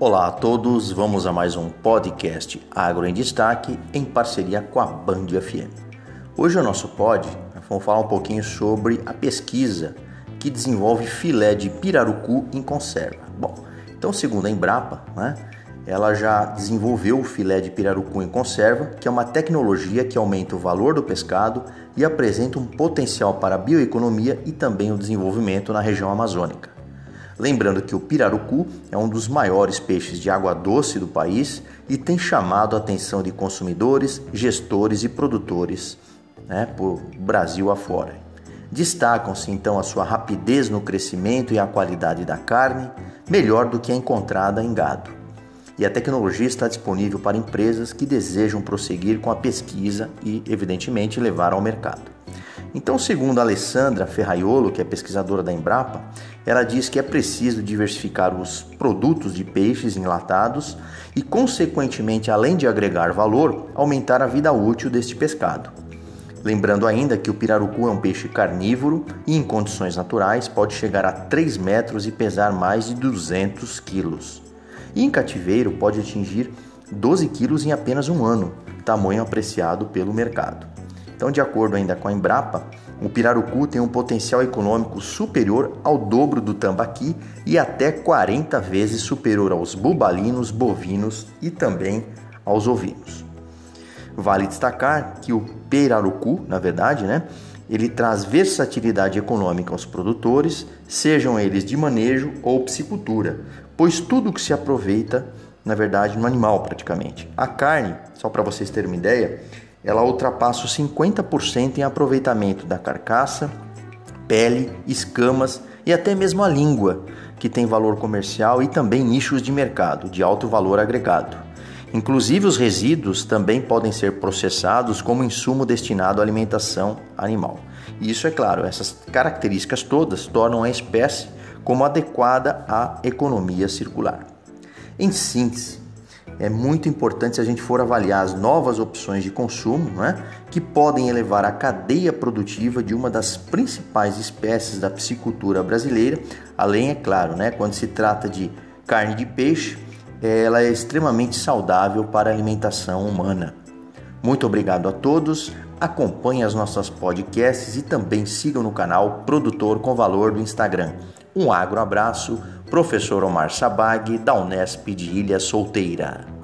Olá a todos, vamos a mais um podcast Agro em Destaque em parceria com a Band FM. Hoje o nosso pod, vamos falar um pouquinho sobre a pesquisa que desenvolve filé de pirarucu em conserva. Bom, então segundo a Embrapa, né, ela já desenvolveu o filé de pirarucu em conserva, que é uma tecnologia que aumenta o valor do pescado e apresenta um potencial para a bioeconomia e também o desenvolvimento na região amazônica. Lembrando que o pirarucu é um dos maiores peixes de água doce do país e tem chamado a atenção de consumidores, gestores e produtores né, por Brasil afora. Destacam-se então a sua rapidez no crescimento e a qualidade da carne, melhor do que a encontrada em gado e a tecnologia está disponível para empresas que desejam prosseguir com a pesquisa e, evidentemente, levar ao mercado. Então, segundo a Alessandra Ferraiolo, que é pesquisadora da Embrapa, ela diz que é preciso diversificar os produtos de peixes enlatados e, consequentemente, além de agregar valor, aumentar a vida útil deste pescado. Lembrando ainda que o pirarucu é um peixe carnívoro e, em condições naturais, pode chegar a 3 metros e pesar mais de 200 quilos e em cativeiro pode atingir 12 quilos em apenas um ano, tamanho apreciado pelo mercado. Então, de acordo ainda com a Embrapa, o pirarucu tem um potencial econômico superior ao dobro do tambaqui e até 40 vezes superior aos bubalinos, bovinos e também aos ovinos. Vale destacar que o pirarucu, na verdade, né, ele traz versatilidade econômica aos produtores, sejam eles de manejo ou piscicultura, pois tudo que se aproveita, na verdade, no animal praticamente. A carne, só para vocês terem uma ideia, ela ultrapassa os 50% em aproveitamento da carcaça, pele, escamas e até mesmo a língua, que tem valor comercial e também nichos de mercado de alto valor agregado. Inclusive, os resíduos também podem ser processados como insumo destinado à alimentação animal. E isso é claro, essas características todas tornam a espécie como adequada à economia circular. Em síntese, é muito importante se a gente for avaliar as novas opções de consumo né, que podem elevar a cadeia produtiva de uma das principais espécies da piscicultura brasileira, além, é claro, né, quando se trata de carne de peixe, ela é extremamente saudável para a alimentação humana. Muito obrigado a todos. Acompanhe as nossas podcasts e também sigam no canal Produtor com Valor do Instagram. Um agro abraço, professor Omar Sabag, da Unesp de Ilha Solteira.